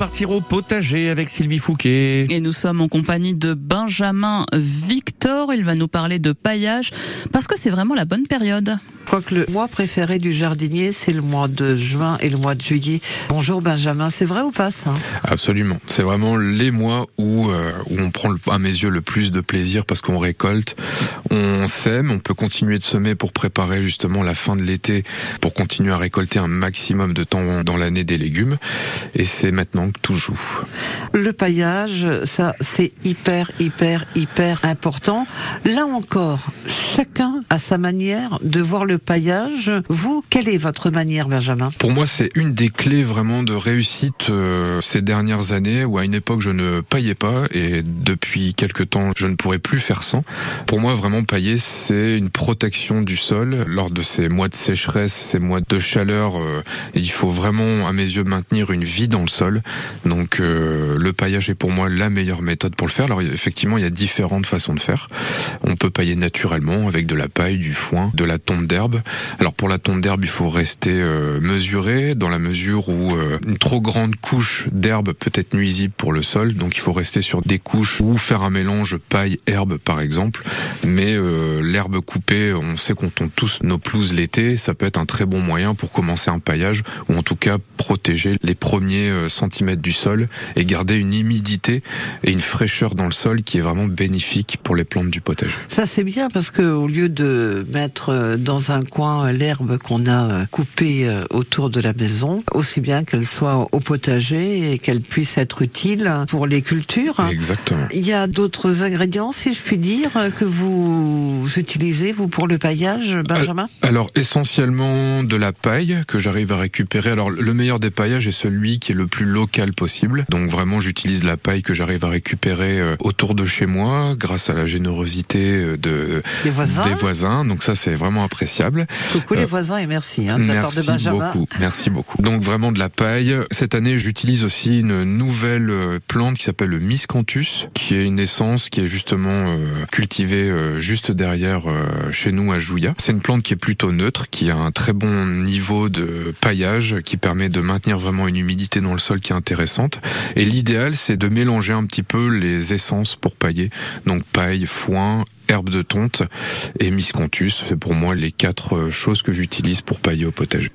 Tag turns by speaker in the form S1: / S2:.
S1: repartir au potager avec Sylvie Fouquet.
S2: Et nous sommes en compagnie de Benjamin Victor. Il va nous parler de paillage parce que c'est vraiment la bonne période.
S3: Je crois que le mois préféré du jardinier, c'est le mois de juin et le mois de juillet. Bonjour Benjamin, c'est vrai ou pas ça?
S4: Absolument. C'est vraiment les mois où, euh, où on prend à mes yeux le plus de plaisir parce qu'on récolte, on sème, on peut continuer de semer pour préparer justement la fin de l'été, pour continuer à récolter un maximum de temps dans l'année des légumes. Et c'est maintenant que tout joue.
S3: Le paillage, ça c'est hyper, hyper, hyper important. Là encore, chacun a sa manière de voir le paillage. Vous, quelle est votre manière, Benjamin?
S4: Pour moi, c'est une des clés vraiment de réussite euh, ces dernières années où à une époque je ne paillais pas et depuis quelques temps je ne pourrais plus faire sans. Pour moi, vraiment pailler, c'est une protection du sol lors de ces mois de sécheresse, ces mois de chaleur. Euh, il faut vraiment, à mes yeux, maintenir une vie dans le sol. Donc, euh, le paillage est pour moi la meilleure méthode pour le faire. Alors, effectivement, il y a différentes façons de faire. On peut pailler naturellement avec de la paille, du foin, de la tonte d'herbe. Alors, pour la tonte d'herbe, il faut rester euh, mesuré dans la mesure où une trop grande couche d'herbe peut être nuisible pour le sol. Donc, il faut rester sur des couches ou faire un mélange paille-herbe, par exemple. Mais l'herbe coupée, on sait qu'on tombe tous nos pelouses l'été, ça peut être un très bon moyen pour commencer un paillage ou en tout cas protéger les premiers euh, centimètres du sol et garder une humidité et une fraîcheur dans le sol qui est vraiment bénéfique pour les plantes du potager.
S3: Ça c'est bien parce que au lieu de mettre euh, dans un coin l'herbe qu'on a euh, coupée autour de la maison, aussi bien qu'elle soit au potager et qu'elle puisse être utile pour les cultures.
S4: Exactement.
S3: Il y a d'autres ingrédients, si je puis dire, que vous utilisez vous pour le paillage, Benjamin?
S4: Alors essentiellement de la paille que j'arrive à récupérer. Alors le meilleur des paillages est celui qui est le plus local possible. Donc vraiment j'utilise la paille que j'arrive à récupérer euh, autour de chez moi grâce à la générosité euh, de
S3: des voisins.
S4: Des voisins. Donc ça c'est vraiment appréciable.
S3: Coucou les euh, voisins et merci hein, de
S4: merci
S3: de Benjamin.
S4: beaucoup. Merci beaucoup. Donc vraiment de la paille. Cette année j'utilise aussi une nouvelle plante qui s'appelle le miscanthus, qui est une essence qui est justement cultivée juste derrière chez nous à Jouya. C'est une plante qui est plutôt neutre, qui a un très bon niveau de paillage, qui permet de maintenir vraiment une humidité dans le sol qui est intéressante. Et l'idéal, c'est de mélanger un petit peu les essences pour pailler. Donc paille, foin, herbe de tonte et miscanthus. C'est pour moi les quatre choses que j'utilise pour pailler au potager.